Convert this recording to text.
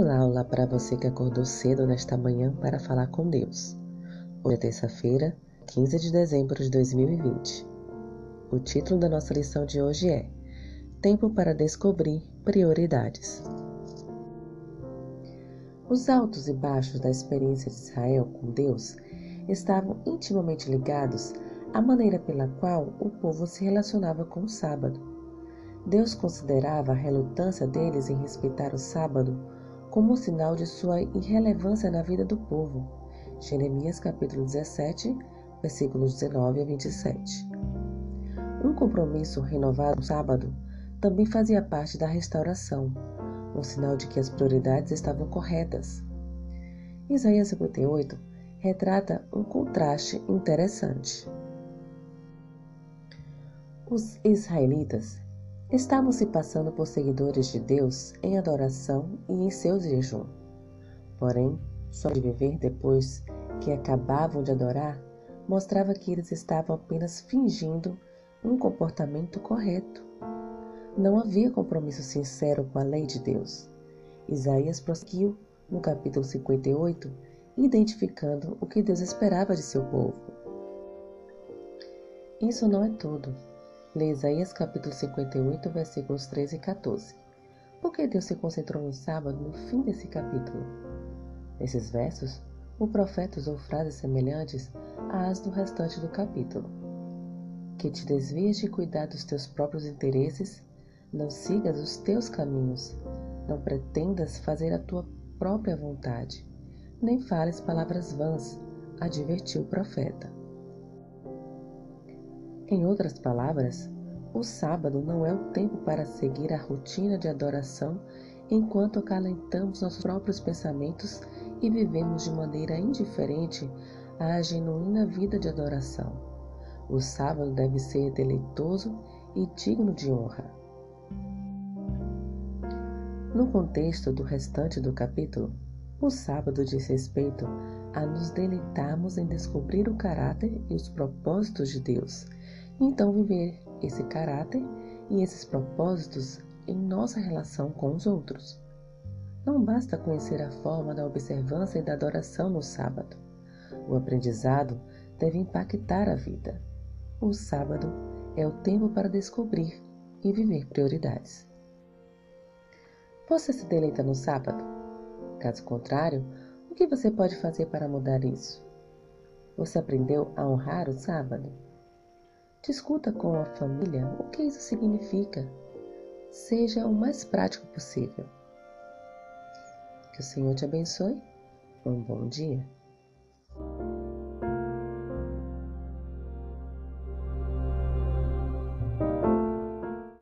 Olá, olá para você que acordou cedo nesta manhã para falar com Deus. Hoje é terça-feira, 15 de dezembro de 2020. O título da nossa lição de hoje é Tempo para descobrir prioridades. Os altos e baixos da experiência de Israel com Deus estavam intimamente ligados à maneira pela qual o povo se relacionava com o sábado. Deus considerava a relutância deles em respeitar o sábado como sinal de sua irrelevância na vida do povo. Jeremias capítulo 17, versículos 19 a 27. Um compromisso renovado no sábado também fazia parte da restauração, um sinal de que as prioridades estavam corretas. Isaías 58 retrata um contraste interessante. Os israelitas estavam se passando por seguidores de Deus em adoração e em seu jejum. Porém, só de viver depois que acabavam de adorar mostrava que eles estavam apenas fingindo um comportamento correto. Não havia compromisso sincero com a lei de Deus. Isaías prosseguiu no capítulo 58, identificando o que Deus esperava de seu povo. Isso não é tudo. Lê Isaías capítulo 58, versículos 13 e 14. Por que Deus se concentrou no sábado no fim desse capítulo? Nesses versos, o profeta usou frases semelhantes às do restante do capítulo. Que te desvies de cuidar dos teus próprios interesses, não sigas os teus caminhos, não pretendas fazer a tua própria vontade, nem fales palavras vãs, advertiu o profeta. Em outras palavras, o sábado não é o tempo para seguir a rotina de adoração enquanto acalentamos nossos próprios pensamentos e vivemos de maneira indiferente à genuína vida de adoração. O sábado deve ser deleitoso e digno de honra. No contexto do restante do capítulo, o sábado diz respeito a nos deleitarmos em descobrir o caráter e os propósitos de Deus então viver esse caráter e esses propósitos em nossa relação com os outros. Não basta conhecer a forma da observância e da adoração no sábado. O aprendizado deve impactar a vida. O sábado é o tempo para descobrir e viver prioridades. Você se deleita no sábado? Caso contrário, o que você pode fazer para mudar isso? Você aprendeu a honrar o sábado? Discuta com a família o que isso significa. Seja o mais prático possível. Que o Senhor te abençoe. Um bom dia.